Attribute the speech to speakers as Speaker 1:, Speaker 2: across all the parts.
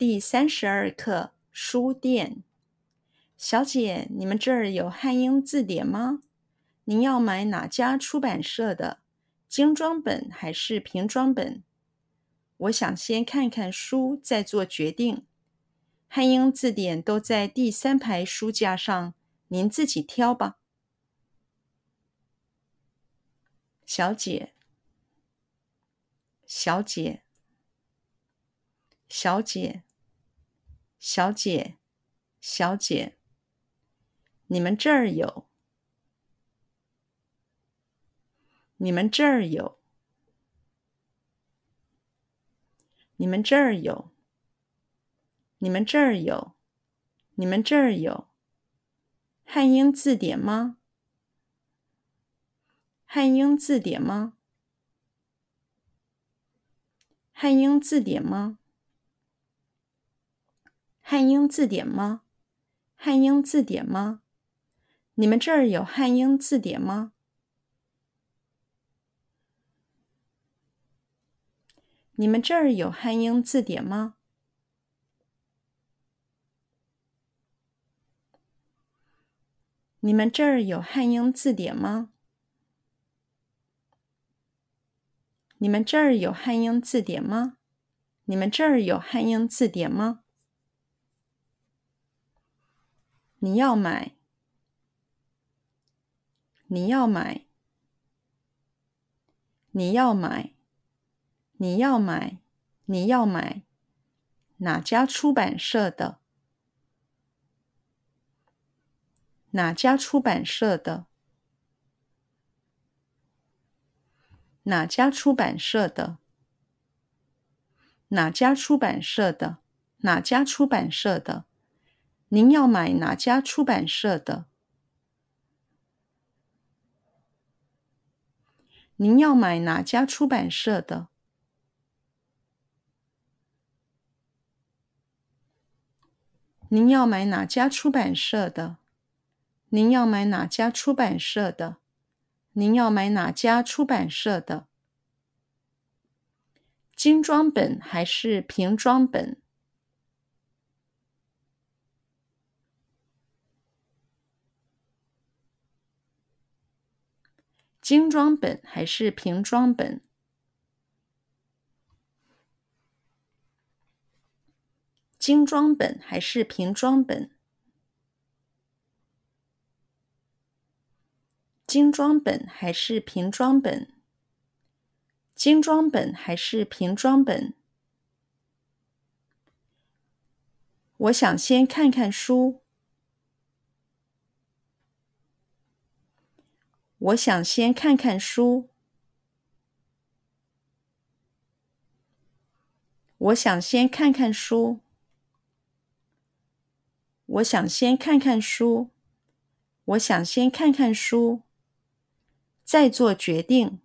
Speaker 1: 第三十二课书店。小姐，你们这儿有汉英字典吗？您要买哪家出版社的？精装本还是平装本？我想先看看书，再做决定。汉英字典都在第三排书架上，您自己挑吧。小姐，小姐。小姐，小姐，小姐，你们这儿有？你们这儿有？你们这儿有？你们这儿有？你们这儿有汉英字典吗？汉英字典吗？汉英字典吗？汉英字典吗？汉英字典吗？你们这儿有汉英字典吗？你们这儿有汉英字典吗？你们这儿有汉英字典吗？你们这儿有汉英字典吗？你们这儿有汉英字典吗？你要买？你要买？你要买？你要买？你要买？哪家出版社的？哪家出版社的？哪家出版社的？哪家出版社的？哪家出版社的？您要买哪家出版社的？您要买哪家出版社的？您要买哪家出版社的？您要买哪家出版社的？您要买哪家出版社的？精装本还是平装本？精装本还是平装本？精装本还是平装本？精装本还是平装本？精装本还是平装本？我想先看看书。我想先看看书。我想先看看书。我想先看看书。我想先看看书。再做决定。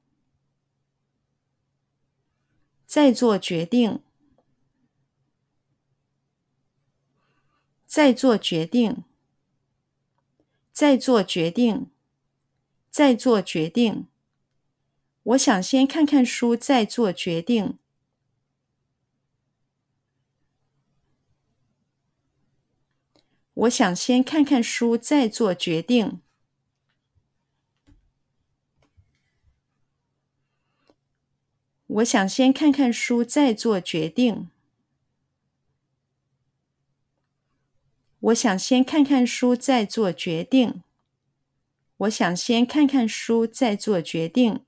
Speaker 1: 再做决定。再做决定。再做决定。再做决定。我想先看看书，再做决定。我想先看看书，再做决定。我想先看看书，再做决定。我想先看看书，再做决定。我想先看看书，再做决定。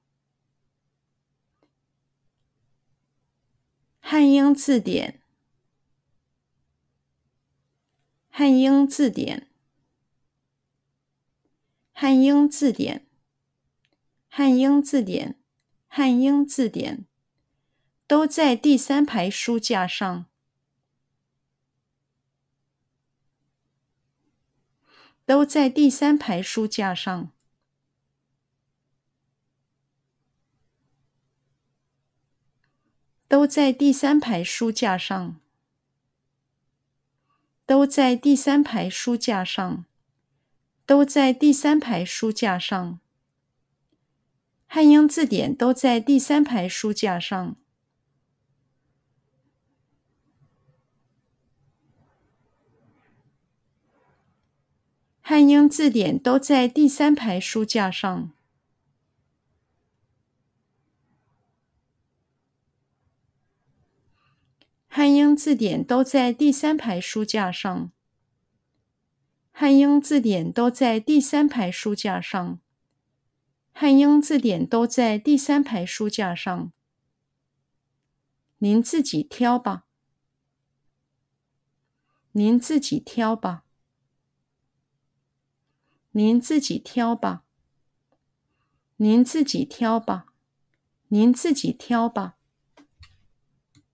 Speaker 1: 汉英字典，汉英字典，汉英字典，汉英字典，汉英字典，都在第三排书架上。都在第三排书架上。都在第三排书架上。都在第三排书架上。都在第三排书架上。汉英字典都在第三排书架上。汉英字典都在第三排书架上。汉英字典都在第三排书架上。汉英字典都在第三排书架上。汉英字典都在第三排书架上。您自己挑吧。您自己挑吧。您自己挑吧。您自己挑吧。您自己挑吧。